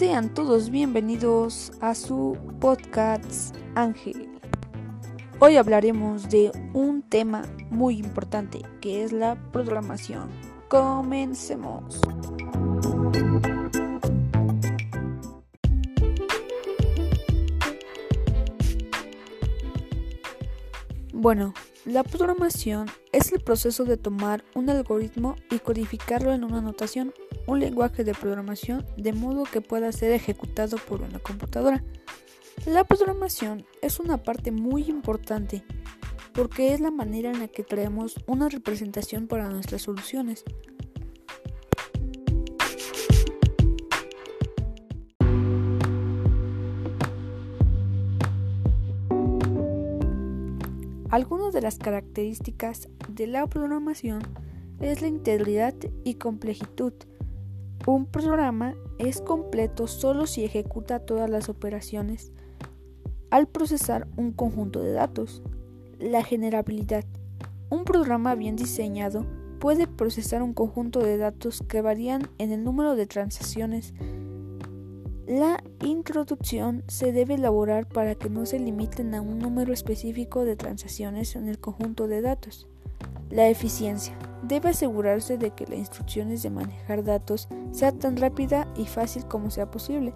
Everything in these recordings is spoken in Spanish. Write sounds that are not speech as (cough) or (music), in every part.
Sean todos bienvenidos a su podcast Ángel. Hoy hablaremos de un tema muy importante que es la programación. Comencemos. Bueno, la programación es el proceso de tomar un algoritmo y codificarlo en una notación, un lenguaje de programación, de modo que pueda ser ejecutado por una computadora. La programación es una parte muy importante porque es la manera en la que traemos una representación para nuestras soluciones. Algunas de las características de la programación es la integridad y complejitud. Un programa es completo solo si ejecuta todas las operaciones al procesar un conjunto de datos. La generabilidad. Un programa bien diseñado puede procesar un conjunto de datos que varían en el número de transacciones la introducción se debe elaborar para que no se limiten a un número específico de transacciones en el conjunto de datos. La eficiencia. Debe asegurarse de que las instrucciones de manejar datos sea tan rápida y fácil como sea posible.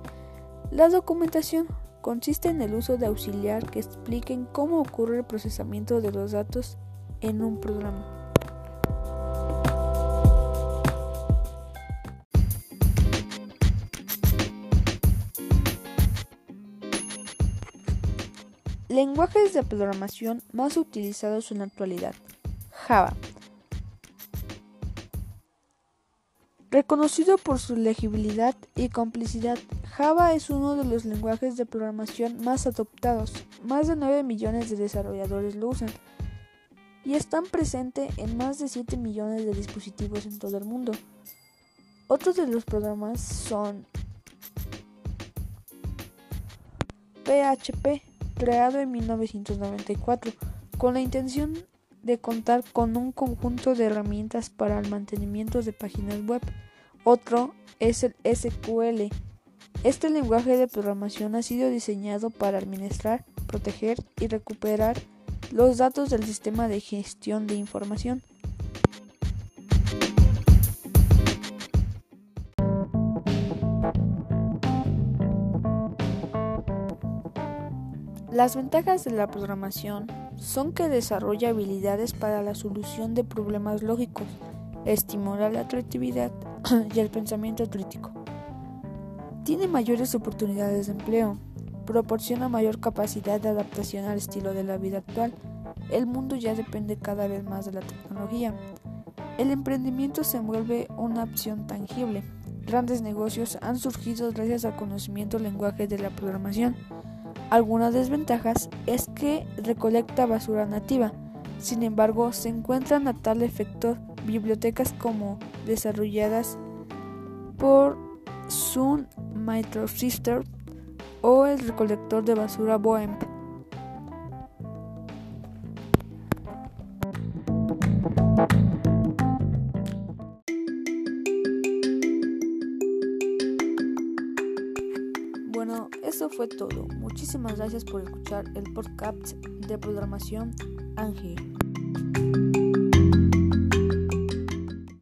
La documentación consiste en el uso de auxiliar que expliquen cómo ocurre el procesamiento de los datos en un programa. Lenguajes de programación más utilizados en la actualidad. Java. Reconocido por su legibilidad y complicidad, Java es uno de los lenguajes de programación más adoptados. Más de 9 millones de desarrolladores lo usan y están presentes en más de 7 millones de dispositivos en todo el mundo. Otros de los programas son PHP, creado en 1994 con la intención de contar con un conjunto de herramientas para el mantenimiento de páginas web. Otro es el SQL. Este lenguaje de programación ha sido diseñado para administrar, proteger y recuperar los datos del sistema de gestión de información. Las ventajas de la programación son que desarrolla habilidades para la solución de problemas lógicos, estimula la creatividad (clears throat) y el pensamiento crítico. Tiene mayores oportunidades de empleo, proporciona mayor capacidad de adaptación al estilo de la vida actual. El mundo ya depende cada vez más de la tecnología. El emprendimiento se vuelve una opción tangible. Grandes negocios han surgido gracias al conocimiento del lenguaje de la programación. Algunas desventajas es que recolecta basura nativa. Sin embargo, se encuentran a tal efecto bibliotecas como desarrolladas por Sun Microsystem o el recolector de basura Boehm. Eso fue todo. Muchísimas gracias por escuchar el podcast de programación Ángel.